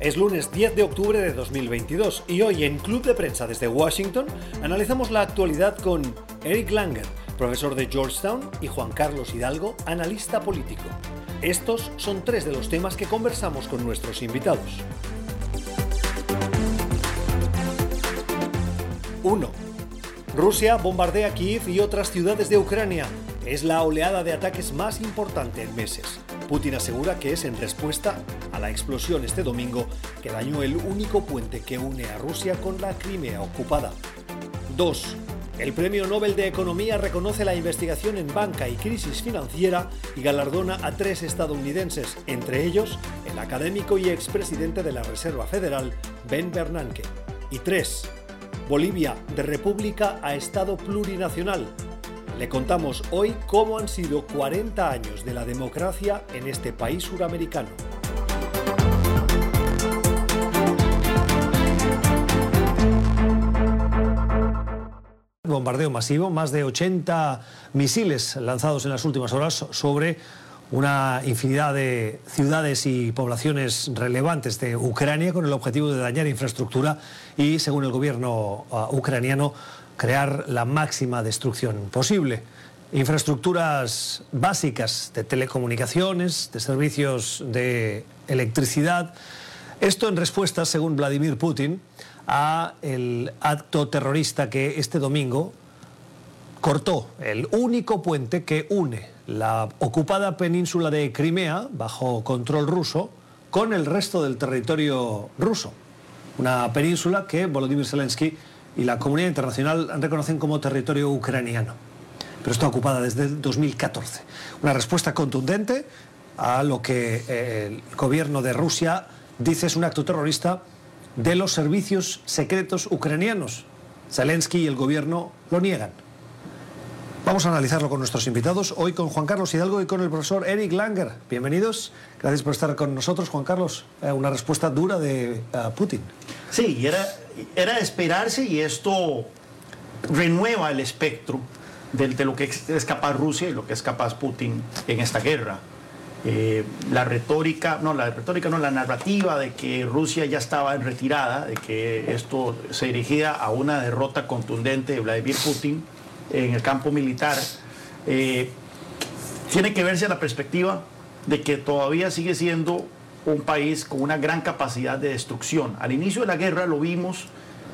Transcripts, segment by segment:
Es lunes 10 de octubre de 2022 y hoy en Club de Prensa desde Washington analizamos la actualidad con Eric Langer, profesor de Georgetown, y Juan Carlos Hidalgo, analista político. Estos son tres de los temas que conversamos con nuestros invitados. 1. Rusia bombardea Kiev y otras ciudades de Ucrania. Es la oleada de ataques más importante en meses. Putin asegura que es en respuesta a la explosión este domingo que dañó el único puente que une a Rusia con la Crimea ocupada. 2. El Premio Nobel de Economía reconoce la investigación en banca y crisis financiera y galardona a tres estadounidenses, entre ellos el académico y expresidente de la Reserva Federal, Ben Bernanke. Y 3. Bolivia, de república a Estado plurinacional, le contamos hoy cómo han sido 40 años de la democracia en este país suramericano. Bombardeo masivo, más de 80 misiles lanzados en las últimas horas sobre una infinidad de ciudades y poblaciones relevantes de Ucrania con el objetivo de dañar infraestructura y, según el gobierno uh, ucraniano, crear la máxima destrucción posible. Infraestructuras básicas de telecomunicaciones, de servicios de electricidad. Esto en respuesta, según Vladimir Putin, a el acto terrorista que este domingo cortó el único puente que une la ocupada península de Crimea, bajo control ruso, con el resto del territorio ruso. Una península que Volodymyr Zelensky y la comunidad internacional reconocen como territorio ucraniano. Pero está ocupada desde el 2014. Una respuesta contundente a lo que eh, el gobierno de Rusia dice es un acto terrorista de los servicios secretos ucranianos. Zelensky y el gobierno lo niegan. Vamos a analizarlo con nuestros invitados, hoy con Juan Carlos Hidalgo y con el profesor Eric Langer. Bienvenidos, gracias por estar con nosotros, Juan Carlos. Eh, una respuesta dura de eh, Putin. Sí, era, era esperarse y esto renueva el espectro de, de, lo que es capaz Rusia y lo que es capaz Putin en esta guerra. Eh, la retórica, no, la retórica no, la narrativa de que Rusia ya estaba en retirada, de que esto se dirigía a una derrota contundente de Vladimir Putin en el campo militar, eh, tiene que verse la perspectiva de que todavía sigue siendo un país con una gran capacidad de destrucción. Al inicio de la guerra lo vimos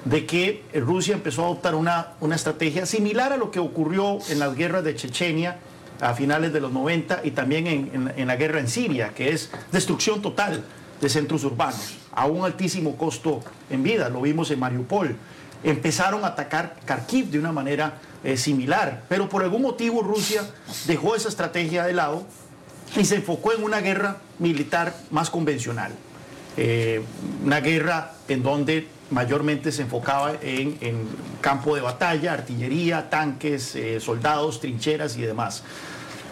de que Rusia empezó a adoptar una, una estrategia similar a lo que ocurrió en las guerras de Chechenia a finales de los 90 y también en, en la guerra en Siria, que es destrucción total de centros urbanos, a un altísimo costo en vida. Lo vimos en Mariupol. Empezaron a atacar Kharkiv de una manera eh, similar, pero por algún motivo Rusia dejó esa estrategia de lado y se enfocó en una guerra militar más convencional. Eh, una guerra en donde mayormente se enfocaba en, campo de batalla, artillería, tanques, eh, soldados, trincheras y demás.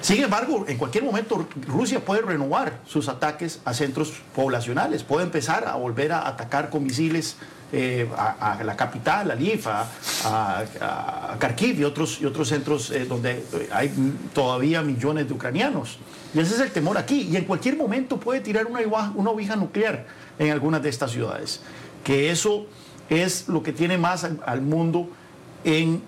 Sin embargo, en cualquier momento Rusia puede renovar sus ataques a centros poblacionales, puede empezar a volver a atacar con misiles eh, a, la capital, a Lviv, a, Kharkiv y otros, y otros centros eh, donde hay todavía millones de ucranianos. Y ese es el temor aquí. Y en cualquier momento puede tirar una, una nuclear en algunas de estas ciudades. Que eso es lo que tiene más al, mundo en,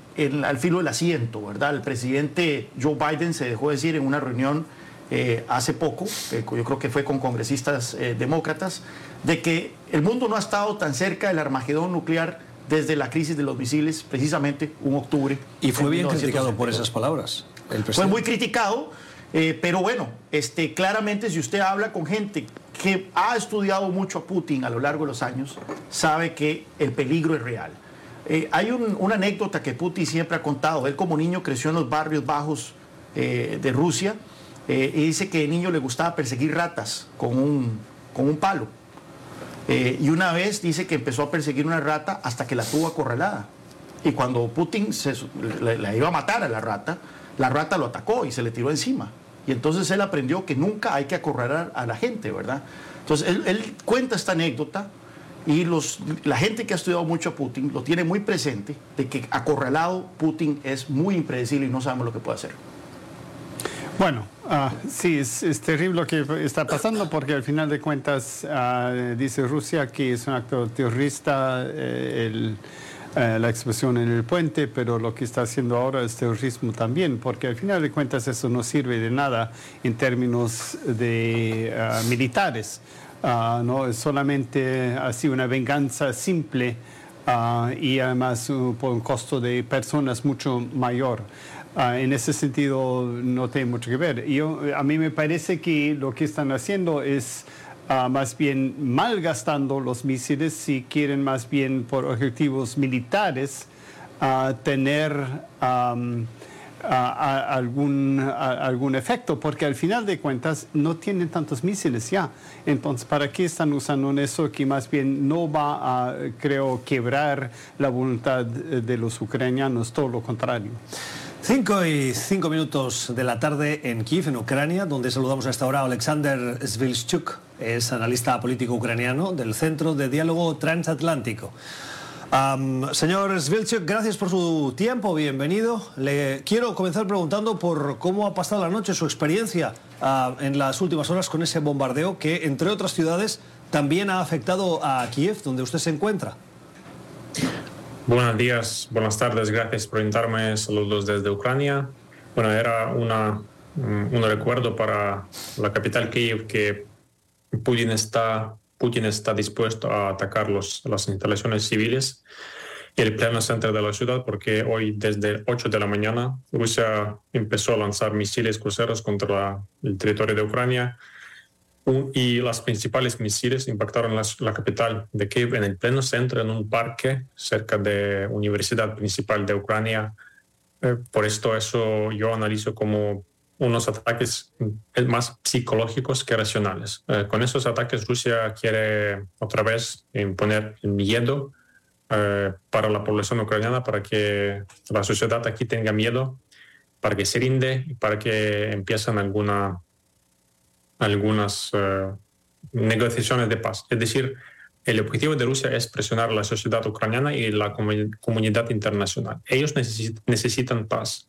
al filo del asiento, ¿verdad? El presidente Joe Biden se dejó decir en una reunión eh, hace poco, yo creo que fue con congresistas demócratas, de que el mundo no ha estado tan cerca del armagedón nuclear desde la crisis de los misiles, precisamente un octubre. Y fue bien criticado por esas palabras. fue muy criticado, eh, pero bueno, este, claramente si usted habla con gente que ha estudiado mucho a Putin a lo largo de los años, sabe que el peligro es real. Eh, hay una anécdota que Putin siempre ha contado. Él como niño creció en los barrios bajos eh, de Rusia y dice que de niño le gustaba perseguir ratas con un, con un palo. Eh, y una vez dice que empezó a perseguir una rata hasta que la tuvo acorralada. Y cuando Putin se, le, iba a matar a la rata, la rata lo atacó y se le tiró encima. Y entonces él aprendió que nunca hay que acorralar a la gente, ¿verdad? Entonces él, cuenta esta anécdota y los, la gente que ha estudiado mucho a Putin lo tiene muy presente de que acorralado Putin es muy impredecible y no sabemos lo que puede hacer. Bueno, Ah, sí, es, terrible lo que está pasando porque al final de cuentas ah, dice Rusia que es un acto terrorista eh, eh, la explosión en el puente, pero lo que está haciendo ahora es terrorismo también, porque al final de cuentas eso no sirve de nada en términos de ah, militares. no es solamente así una venganza simple y además por un costo de personas mucho mayor. Ah, en ese sentido no tiene mucho que ver. Yo, a mí me parece que lo que están haciendo es ah, más bien malgastando los misiles si quieren más bien por objetivos militares uh, tener algún, algún efecto, porque al final de cuentas no tienen tantos misiles ya. Entonces, ¿para qué están usando eso que más bien no va a, creo, quebrar la voluntad de los ucranianos, todo lo contrario? Cinco y cinco minutos de la tarde en Kiev, en Ucrania, donde saludamos a esta hora a Alexander Svilchuk, es analista político ucraniano del Centro de Diálogo Transatlántico. señor Svilchuk, gracias por su tiempo, bienvenido. Le quiero comenzar preguntando por cómo ha pasado la noche, su experiencia ah, en las últimas horas con ese bombardeo que, entre otras ciudades, también ha afectado a Kiev, donde usted se encuentra. Buenos días, buenas tardes, gracias por invitarme. Saludos desde Ucrania. Bueno, era una, un recuerdo para la capital Kiev que Putin está, Putin está dispuesto a atacar los, las instalaciones civiles y el pleno centro de la ciudad, porque hoy desde 8 de la mañana Rusia empezó a lanzar misiles cruceros contra el territorio de Ucrania y las principales misiles impactaron la, capital de Kiev en el pleno centro, en un parque cerca de Universidad Principal de Ucrania. Eh, por esto eso yo analizo como unos ataques más psicológicos que racionales. Eh, con esos ataques Rusia quiere otra vez imponer miedo eh, para la población ucraniana, para que la sociedad aquí tenga miedo, para que se rinde para que empiecen alguna algunas eh, negociaciones de paz. Es decir, el objetivo de Rusia es presionar la sociedad ucraniana y la comunidad internacional. Ellos necesitan paz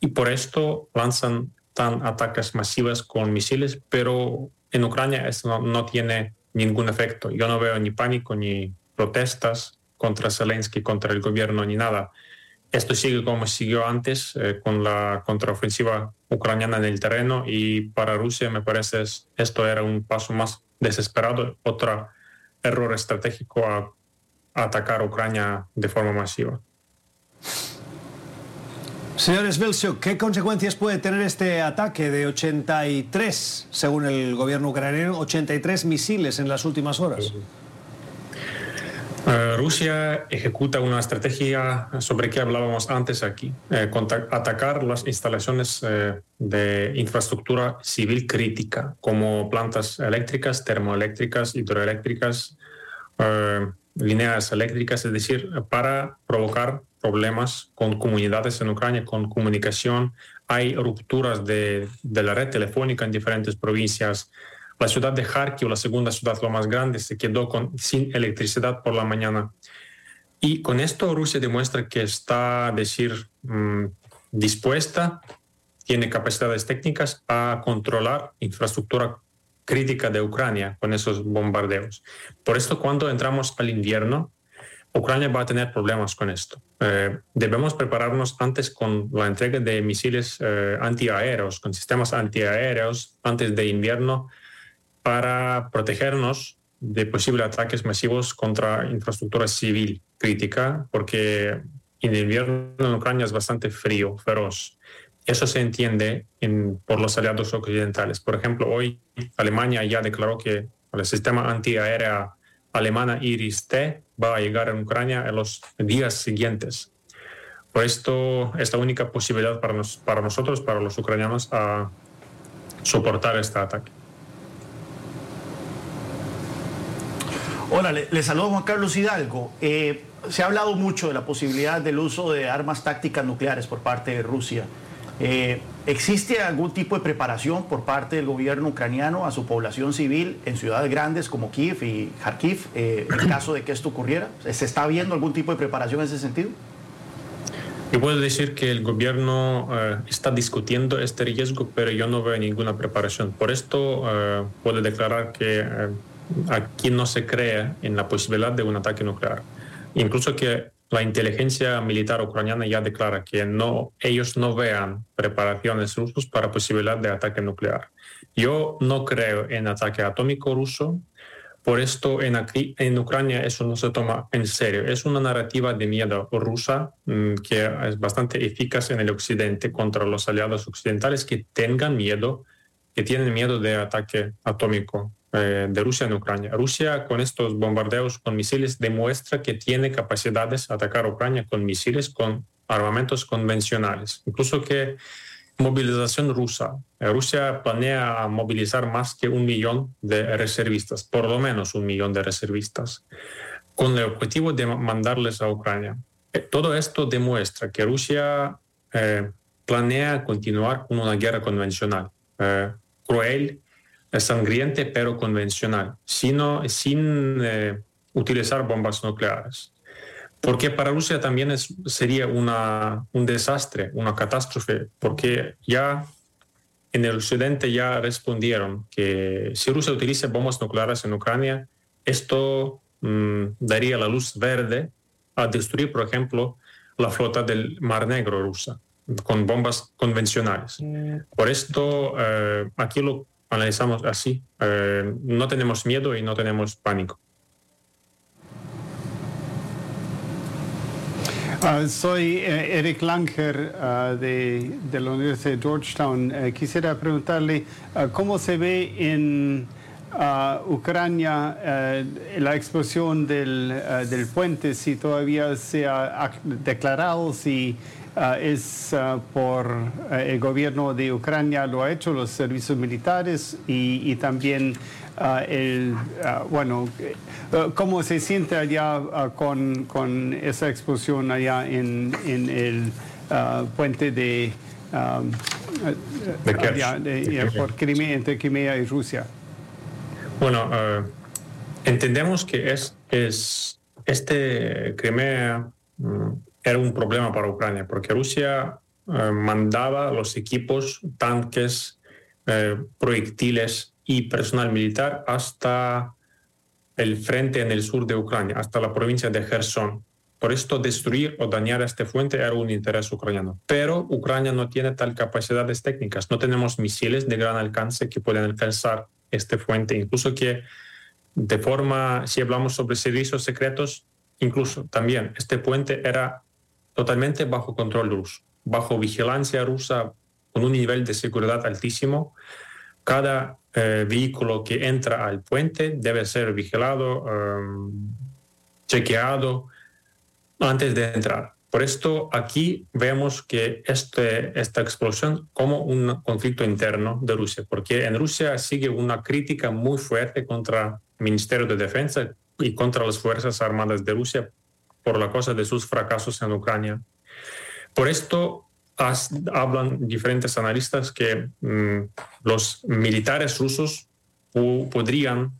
y por esto lanzan tan ataques masivos con misiles, pero en Ucrania eso no, tiene ningún efecto. Yo no veo ni pánico ni protestas contra Zelensky, contra el gobierno, ni nada. Esto sigue como siguió antes, eh, con la contraofensiva ucraniana en el terreno y para Rusia me parece esto era un paso más desesperado, otro error estratégico a, atacar a Ucrania de forma masiva. Señores Belchuk, ¿qué consecuencias puede tener este ataque de 83, según el gobierno ucraniano, 83 misiles en las últimas horas? Rusia ejecuta una estrategia sobre que hablábamos antes aquí, eh, atacar las instalaciones eh, de infraestructura civil crítica, como plantas eléctricas, termoeléctricas, hidroeléctricas, líneas eléctricas, es decir, para provocar problemas con comunidades en Ucrania, con comunicación. Hay rupturas de la red telefónica en diferentes provincias. La ciudad de Kharkiv, la segunda ciudad lo más grande, se quedó con, sin electricidad por la mañana. Y con esto Rusia demuestra que está, decir, mm, dispuesta, tiene capacidades técnicas a controlar infraestructura crítica de Ucrania con esos bombardeos. Por esto, cuando entramos al invierno, Ucrania va a tener problemas con esto. Eh, debemos prepararnos antes con la entrega de misiles eh, antiaéreos, con sistemas antiaéreos antes de invierno para protegernos de posibles ataques masivos contra infraestructura civil crítica, porque en invierno en Ucrania es bastante frío, feroz. Eso se entiende por los aliados occidentales. Por ejemplo, hoy Alemania ya declaró que el sistema antiaéreo alemana Iris-T va a llegar a Ucrania en los días siguientes. Por esto es la única posibilidad para, para nosotros, para los ucranianos, a soportar este ataque. Hola, le, saludo Juan Carlos Hidalgo. Eh, se ha hablado mucho de la posibilidad del uso de armas tácticas nucleares por parte de Rusia. Eh, ¿Existe algún tipo de preparación por parte del gobierno ucraniano a su población civil en ciudades grandes como Kiev y Kharkiv eh, en caso de que esto ocurriera? ¿Se está viendo algún tipo de preparación en ese sentido? Yo puedo decir que el gobierno está discutiendo este riesgo, pero yo no veo ninguna preparación. Por esto puedo declarar que aquí no se cree en la posibilidad de un ataque nuclear. Incluso que la inteligencia militar ucraniana ya declara que no, ellos no vean preparaciones rusos para posibilidad de ataque nuclear. Yo no creo en ataque atómico ruso, por esto en, aquí, en Ucrania eso no se toma en serio. Es una narrativa de miedo rusa mm, que es bastante eficaz en el occidente contra los aliados occidentales que tengan miedo, que tienen miedo de ataque atómico eh, de Rusia en Ucrania. Rusia con estos bombardeos con misiles demuestra que tiene capacidades de atacar a Ucrania con misiles, con armamentos convencionales. Incluso que movilización rusa. Eh, Rusia planea movilizar más que un millón de reservistas, por lo menos un millón de reservistas, con el objetivo de mandarles a Ucrania. Eh, todo esto demuestra que Rusia eh, planea continuar con una guerra convencional, cruel, sangriente, pero convencional, sino, sin utilizar bombas nucleares. Porque para Rusia también es, sería una, un desastre, una catástrofe, porque ya en el occidente ya respondieron que si Rusia utiliza bombas nucleares en Ucrania, esto mm, daría la luz verde a destruir, por ejemplo, la flota del Mar Negro rusa con bombas convencionales. Mm. Por esto, eh, aquí lo analizamos así. Eh, no tenemos miedo y no tenemos pánico. Ah, soy eh, Eric Langer ah, de, la Universidad de Georgetown. Eh, quisiera preguntarle ah, cómo se ve en Ucrania eh, la explosión del, del, puente, si todavía se ha declarado, si es por el gobierno de Ucrania, lo ha hecho los servicios militares y, y también Ah, el, ah, bueno, eh, cómo se siente allá ah, con, con, esa explosión allá en, en el puente de, de, por Crimea, entre Crimea y Rusia. Bueno, entendemos que es, es este Crimea mm, era un problema para Ucrania, porque Rusia mandaba los equipos, tanques, eh, proyectiles y personal militar hasta el frente en el sur de Ucrania, hasta la provincia de Gerson. Por esto, destruir o dañar este fuente era un interés ucraniano. Pero Ucrania no tiene tal capacidades técnicas. No tenemos misiles de gran alcance que puedan alcanzar este fuente. Incluso que de forma, si hablamos sobre servicios secretos, incluso también este puente era totalmente bajo control ruso, bajo vigilancia rusa, con un nivel de seguridad altísimo. Cada eh, vehículo que entra al puente debe ser vigilado, em, chequeado antes de entrar. Por esto aquí vemos que este, esta explosión como un conflicto interno de Rusia, porque en Rusia sigue una crítica muy fuerte contra el Ministerio de Defensa y contra las Fuerzas Armadas de Rusia por la cosa de sus fracasos en Ucrania. Por esto hablan diferentes analistas que mm, los militares rusos podrían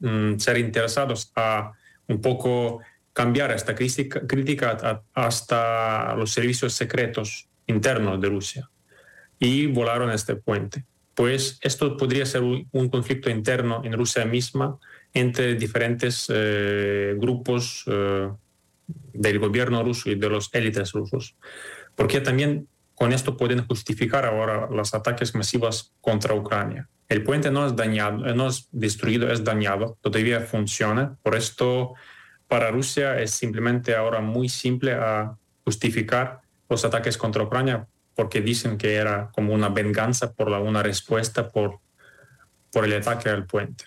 mm, ser interesados a un poco cambiar esta crítica, crítica hasta los servicios secretos internos de Rusia y volaron este puente. Pues esto podría ser un, conflicto interno en Rusia misma entre diferentes eh, grupos eh, del gobierno ruso y de los élites rusos porque también con esto pueden justificar ahora los ataques masivos contra Ucrania. El puente no es dañado, no es destruido, es dañado, todavía funciona. Por esto, para Rusia es simplemente ahora muy simple a justificar los ataques contra Ucrania porque dicen que era como una venganza por la, una respuesta por, por el ataque al puente.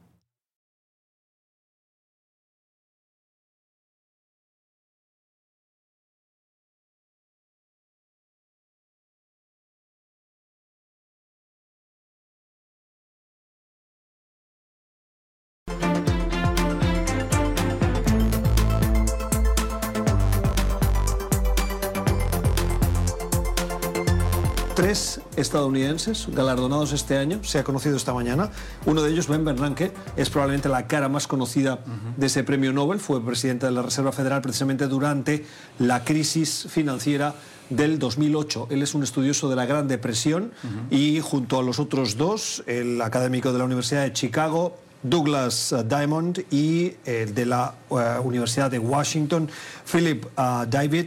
Tres estadounidenses galardonados este año, se ha conocido esta mañana. Uno de ellos, Ben Bernanke, es probablemente la cara más conocida de ese premio Nobel. Fue presidente de la Reserva Federal precisamente durante la crisis financiera del 2008. Él es un estudioso de la Gran Depresión y junto a los otros dos, el académico de la Universidad de Chicago, Douglas Diamond y el de la uh, Universidad de Washington, Philip uh, David,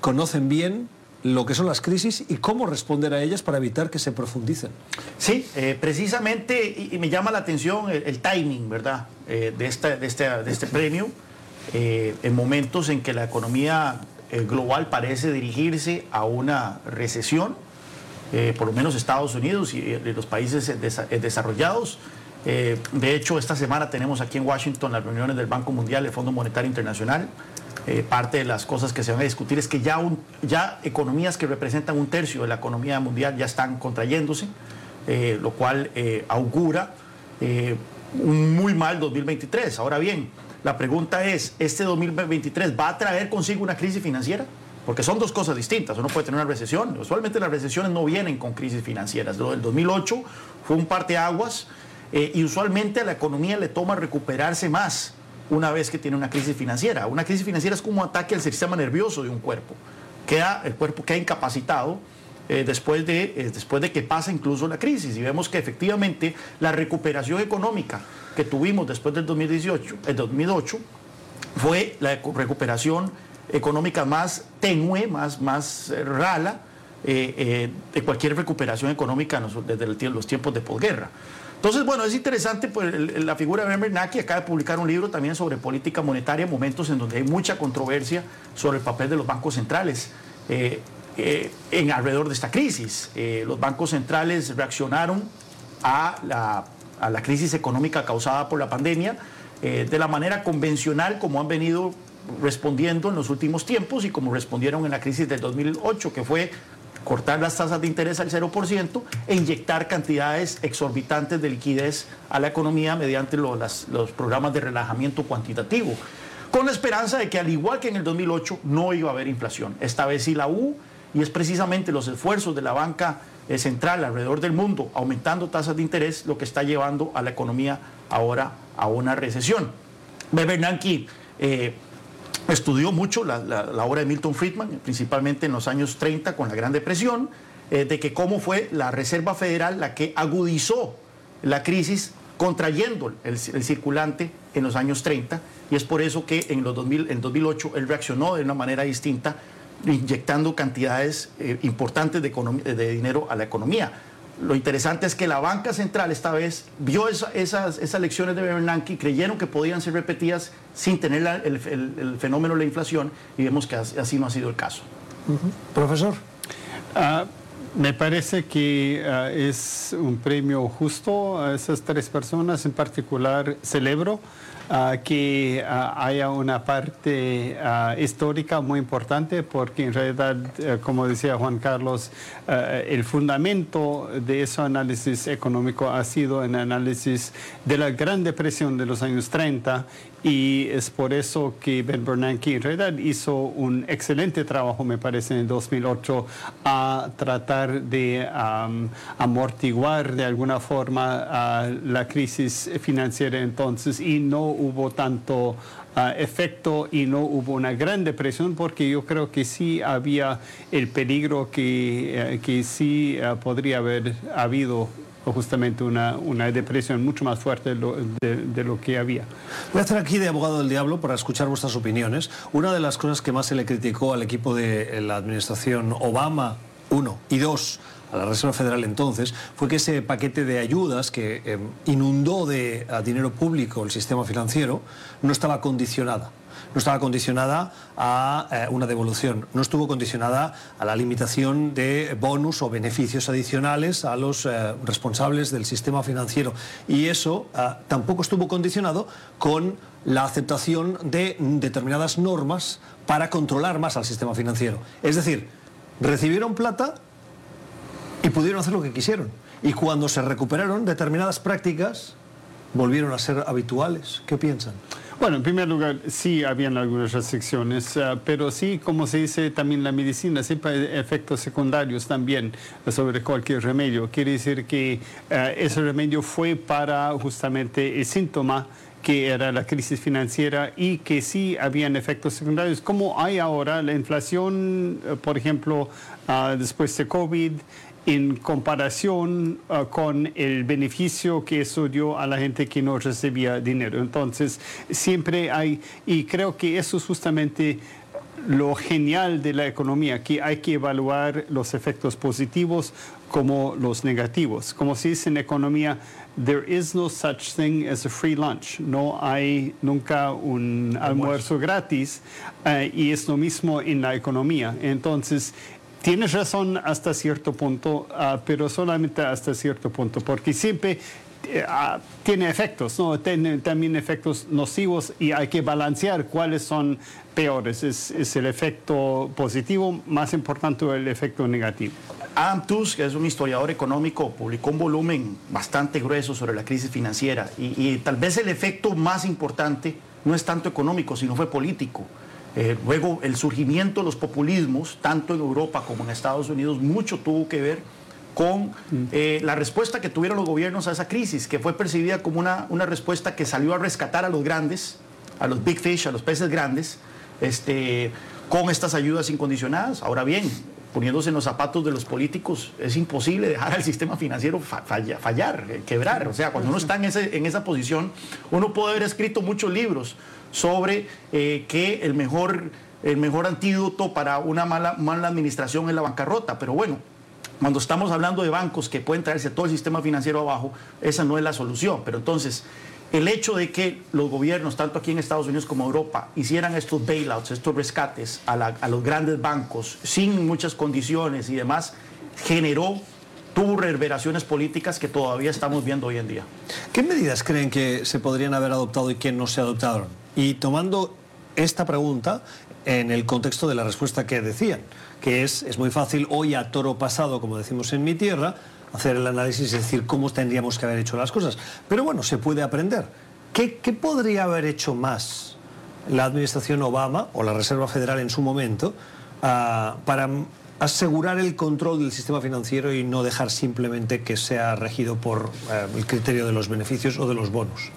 conocen bien lo que son las crisis y cómo responder a ellas para evitar que se profundicen. Sí, eh, precisamente, y, me llama la atención el, timing, ¿verdad?, eh, de, esta, de, este, de, este, premio, eh, en momentos en que la economía global parece dirigirse a una recesión, por lo menos Estados Unidos y los países desarrollados. de hecho, esta semana tenemos aquí en Washington las reuniones del Banco Mundial, el Fondo Monetario Internacional, eh, parte de las cosas que se van a discutir es que ya, ya economías que representan un tercio de la economía mundial ya están contrayéndose, eh, lo cual eh, augura un muy mal 2023. Ahora bien, la pregunta es, ¿este 2023 va a traer consigo una crisis financiera? Porque son dos cosas distintas. Uno puede tener una recesión. Usualmente las recesiones no vienen con crisis financieras. Lo del 2008 fue un parteaguas y usualmente a la economía le toma recuperarse más una vez que tiene una crisis financiera. Una crisis financiera es como un ataque al sistema nervioso de un cuerpo. Queda, el cuerpo queda incapacitado eh, después, de, eh, después de que pasa incluso la crisis. Y vemos que efectivamente la recuperación económica que tuvimos después del 2018, el 2008 fue la recuperación económica más tenue, más, más eh, rala de cualquier recuperación económica desde los tiempos de posguerra. Entonces, bueno, es interesante pues, la figura de Bernanke, acaba de publicar un libro también sobre política monetaria, momentos en donde hay mucha controversia sobre el papel de los bancos centrales. Eh, eh, en alrededor de esta crisis. Eh, los bancos centrales reaccionaron a la, a la, crisis económica causada por la pandemia de la manera convencional como han venido respondiendo en los últimos tiempos y como respondieron en la crisis del 2008, que fue cortar las tasas de interés al 0% e inyectar cantidades exorbitantes de liquidez a la economía mediante los, los programas de relajamiento cuantitativo, con la esperanza de que al igual que en el 2008 no iba a haber inflación. Esta vez sí la hubo y es precisamente los esfuerzos de la banca eh, central alrededor del mundo aumentando tasas de interés lo que está llevando a la economía ahora a una recesión. Bernanke eh, Estudió mucho la, obra de Milton Friedman, principalmente en los años 30 con la Gran Depresión, eh, de que cómo fue la Reserva Federal la que agudizó la crisis contrayendo el, circulante en los años 30 y es por eso que en, los 2000, en 2008 él reaccionó de una manera distinta inyectando cantidades eh, importantes de dinero a la economía. Lo interesante es que la banca central esta vez vio esas, esas, lecciones de Bernanke y creyeron que podían ser repetidas sin tener el, fenómeno de la inflación y vemos que así no ha sido el caso. Profesor. Ah, me parece que ah, es un premio justo a esas tres personas. En particular, celebro Ah, que ah, haya una parte ah, histórica muy importante porque en realidad, eh, como decía Juan Carlos, eh, el fundamento de ese análisis económico ha sido el análisis de la Gran Depresión de los años 30 y es por eso que Ben Bernanke en realidad hizo un excelente trabajo, me parece, en el 2008 a tratar de amortiguar de alguna forma la crisis financiera entonces. Y no hubo tanto ah, efecto y no hubo una gran depresión porque yo creo que sí había el peligro que, eh, que sí ah, podría haber habido justamente una, una depresión mucho más fuerte de lo, de, lo, que había. Voy a estar aquí de abogado del diablo para escuchar vuestras opiniones. Una de las cosas que más se le criticó al equipo de la administración Obama, uno, y dos, a la Reserva Federal entonces, fue que ese paquete de ayudas que eh, inundó de dinero público el sistema financiero no estaba condicionada no estaba condicionada a eh, una devolución, no estuvo condicionada a la limitación de bonus o beneficios adicionales a los eh, responsables del sistema financiero. Y eso eh, tampoco estuvo condicionado con la aceptación de determinadas normas para controlar más al sistema financiero. Es decir, recibieron plata y pudieron hacer lo que quisieron. Y cuando se recuperaron determinadas prácticas, volvieron a ser habituales. ¿Qué piensan? Bueno, en primer lugar, sí habían algunas restricciones, uh, pero sí, como se dice también la medicina, siempre hay efectos secundarios también sobre cualquier remedio. Quiere decir que uh, ese remedio fue para justamente el síntoma que era la crisis financiera y que sí habían efectos secundarios, como hay ahora la inflación, uh, por ejemplo, después de COVID, en comparación uh, con el beneficio que eso dio a la gente que no recibía dinero. Entonces, siempre hay, y creo que eso es justamente lo genial de la economía, que hay que evaluar los efectos positivos como los negativos. Como se dice en economía, there is no such thing as a free lunch. No hay nunca un almuerzo, gratis uh, y es lo mismo en la economía. Entonces, Tienes razón hasta cierto punto, uh, pero solamente hasta cierto punto, porque siempre uh, tiene efectos, ¿no? tiene también efectos nocivos y hay que balancear cuáles son peores. Es, el efecto positivo más importante el efecto negativo. Adam Tusk, que es un historiador económico, publicó un volumen bastante grueso sobre la crisis financiera y, y tal vez el efecto más importante no es tanto económico, sino fue político. Eh, luego, el surgimiento de los populismos, tanto en Europa como en Estados Unidos, mucho tuvo que ver con eh, la respuesta que tuvieron los gobiernos a esa crisis, que fue percibida como una, una respuesta que salió a rescatar a los grandes, a los big fish, a los peces grandes, este, con estas ayudas incondicionadas. Ahora bien, poniéndose en los zapatos de los políticos, es imposible dejar al sistema financiero fallar, eh, quebrar. O sea, cuando uno está en, esa posición, uno puede haber escrito muchos libros sobre eh, que el mejor, el mejor antídoto para una mala, mala administración es la bancarrota. Pero bueno, cuando estamos hablando de bancos que pueden traerse todo el sistema financiero abajo, esa no es la solución. Pero entonces, el hecho de que los gobiernos, tanto aquí en Estados Unidos como Europa, hicieran estos bailouts, estos rescates a, a los grandes bancos sin muchas condiciones y demás, generó tuvo reverberaciones políticas que todavía estamos viendo hoy en día. ¿Qué medidas creen que se podrían haber adoptado y que no se adoptaron? Y tomando esta pregunta en el contexto de la respuesta que decían, que es, es muy fácil hoy a toro pasado, como decimos en mi tierra, hacer el análisis y decir cómo tendríamos que haber hecho las cosas. Pero bueno, se puede aprender. ¿Qué, qué podría haber hecho más la administración Obama o la Reserva Federal en su momento uh, para asegurar el control del sistema financiero y no dejar simplemente que sea regido por uh, el criterio de los beneficios o de los bonos?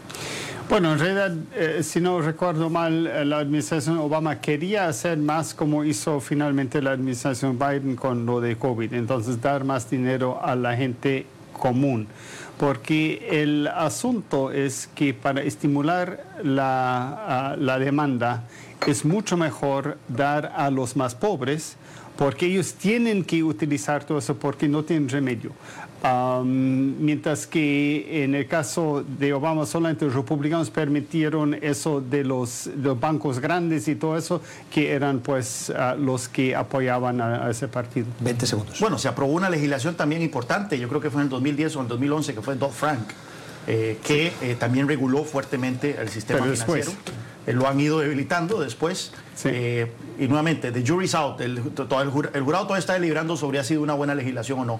Bueno, en realidad, eh, si no recuerdo mal, eh, la administración Obama quería hacer más como hizo finalmente la administración Biden con lo de COVID, entonces dar más dinero a la gente común, porque el asunto es que para estimular la, la demanda es mucho mejor dar a los más pobres, porque ellos tienen que utilizar todo eso porque no tienen remedio. Um, mientras que en el caso de Obama solamente los republicanos permitieron eso de los, de los bancos grandes y todo eso, que eran pues uh, los que apoyaban a, a, ese partido. 20 segundos. Bueno, se aprobó una legislación también importante, yo creo que fue en el 2010 o en el 2011, que fue Dodd-Frank, eh, que eh, también reguló fuertemente el sistema Pero financiero. Después. Eh, lo han ido debilitando después. Sí. Eh, y nuevamente, the jury's out. El, todo el, el jurado todavía está deliberando sobre si ha sido una buena legislación o no.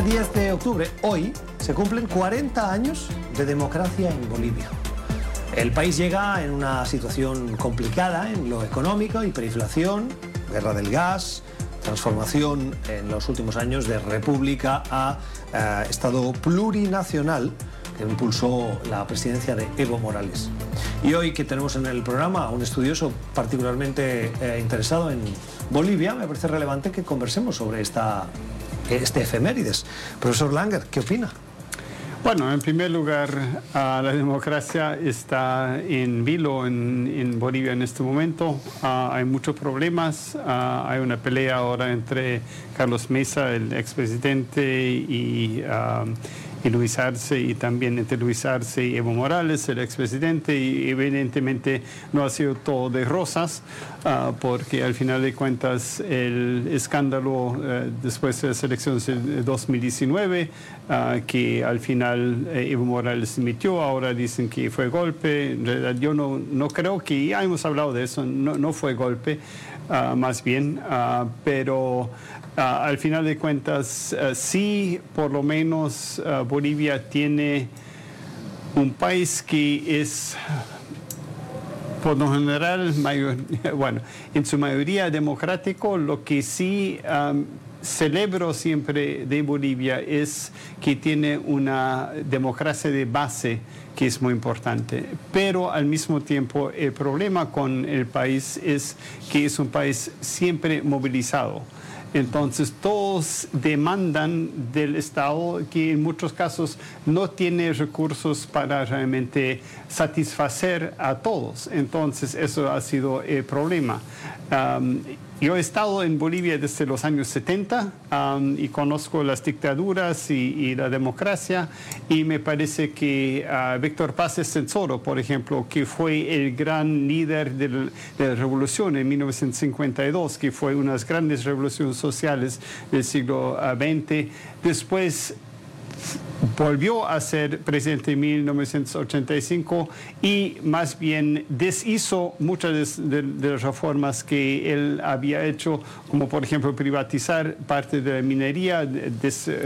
Este 10 de octubre, hoy, se cumplen 40 años de democracia en Bolivia. El país llega en una situación complicada en lo económico, hiperinflación, guerra del gas, transformación en los últimos años de república a eh, Estado plurinacional que impulsó la presidencia de Evo Morales. Y hoy que tenemos en el programa a un estudioso particularmente eh, interesado en Bolivia, me parece relevante que conversemos sobre esta este efemérides. Profesor Langer, ¿qué opina? Bueno, en primer lugar, la democracia está en vilo en, Bolivia en este momento. hay muchos problemas. hay una pelea ahora entre Carlos Mesa, el expresidente, y y Luis Arce y también entre Luis Arce y Evo Morales, el expresidente, y evidentemente no ha sido todo de rosas, ah, porque al final de cuentas el escándalo eh, después de las elecciones de 2019, ah, que al final eh, Evo Morales emitió, ahora dicen que fue golpe, en realidad yo no, no creo que, ya hemos hablado de eso, no, no fue golpe, ah, más bien, pero... Ah, al final de cuentas, ah, sí, por lo menos ah, Bolivia tiene un país que es, por lo general, bueno, en su mayoría democrático, lo que sí celebro siempre de Bolivia es que tiene una democracia de base que es muy importante. Pero al mismo tiempo el problema con el país es que es un país siempre movilizado. Entonces todos demandan del Estado que en muchos casos no tiene recursos para realmente satisfacer a todos. Entonces eso ha sido el problema. Yo he estado en Bolivia desde los años 70 y conozco las dictaduras y, la democracia y me parece que uh, Víctor Paz Censoro, por ejemplo, que fue el gran líder de la revolución en 1952, que fue una de las grandes revoluciones sociales del siglo XX, después volvió a ser presidente en 1985 y más bien deshizo muchas de, las reformas que él había hecho, como por ejemplo privatizar parte de la minería,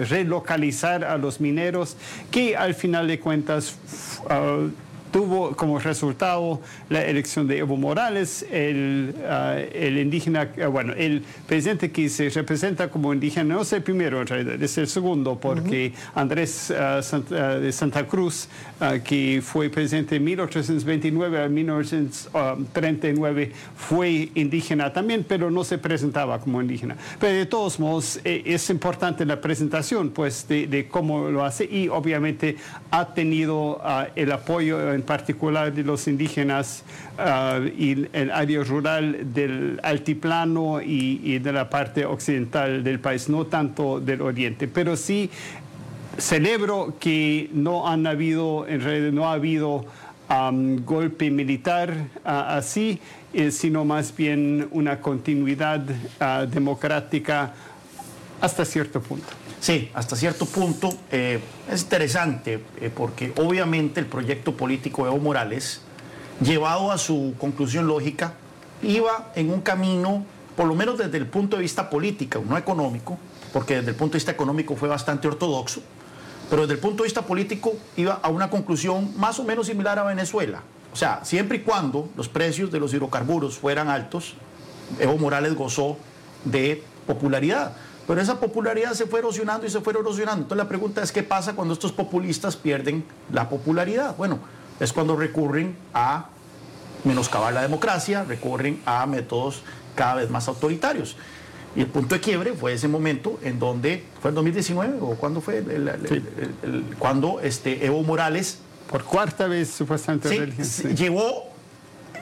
relocalizar a los mineros, que al final de cuentas uh, tuvo como resultado la elección de Evo Morales, el, ah, el indígena, ah, bueno, el presidente que se representa como indígena, no es el primero en realidad, es el segundo, porque Andrés ah, de Santa Cruz, que fue presidente de 1829 a 1939, fue indígena también, pero no se presentaba como indígena. Pero de todos modos, eh, es importante la presentación, pues, de, de, cómo lo hace y obviamente ha tenido el apoyo en particular de los indígenas ah, y el área rural del altiplano y, de la parte occidental del país, no tanto del oriente. Pero sí celebro que no han habido, en realidad no ha habido golpe militar ah, así, eh, sino más bien una continuidad ah, democrática hasta cierto punto. Sí, hasta cierto punto eh, es interesante eh, porque obviamente el proyecto político de Evo Morales, llevado a su conclusión lógica, iba en un camino, por lo menos desde el punto de vista político, no económico, porque desde el punto de vista económico fue bastante ortodoxo, pero desde el punto de vista político iba a una conclusión más o menos similar a Venezuela. O sea, siempre y cuando los precios de los hidrocarburos fueran altos, Evo Morales gozó de popularidad. Pero esa popularidad se fue erosionando y se fue erosionando. Entonces la pregunta es, ¿qué pasa cuando estos populistas pierden la popularidad? Bueno, es cuando recurren a menoscabar la democracia, recurren a métodos cada vez más autoritarios. Y el punto de quiebre fue ese momento en donde, ¿fue en 2019 o cuándo fue? El, cuando este, Evo Morales... Por cuarta vez supuestamente. llevó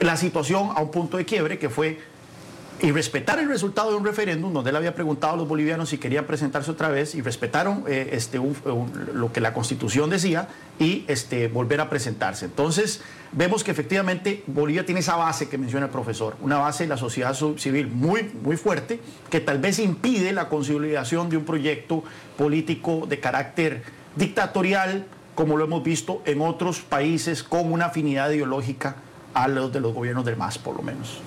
la situación a un punto de quiebre que fue y respetar el resultado de un referéndum donde él había preguntado a los bolivianos si querían presentarse otra vez y respetaron eh, este, lo que la constitución decía y este, volver a presentarse. Entonces vemos que efectivamente Bolivia tiene esa base que menciona el profesor, una base de la sociedad civil muy, muy fuerte que tal vez impide la consolidación de un proyecto político de carácter dictatorial como lo hemos visto en otros países con una afinidad ideológica a los de los gobiernos del MAS por lo menos.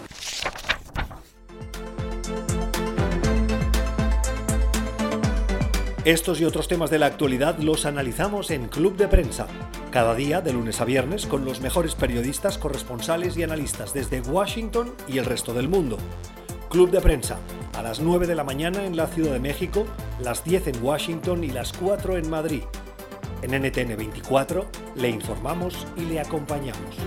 Estos y otros temas de la actualidad los analizamos en Club de Prensa, cada día de lunes a viernes con los mejores periodistas, corresponsales y analistas desde Washington y el resto del mundo. Club de Prensa, a las 9 de la mañana en la Ciudad de México, las 10 en Washington y las 4 en Madrid. En NTN 24 le informamos y le acompañamos.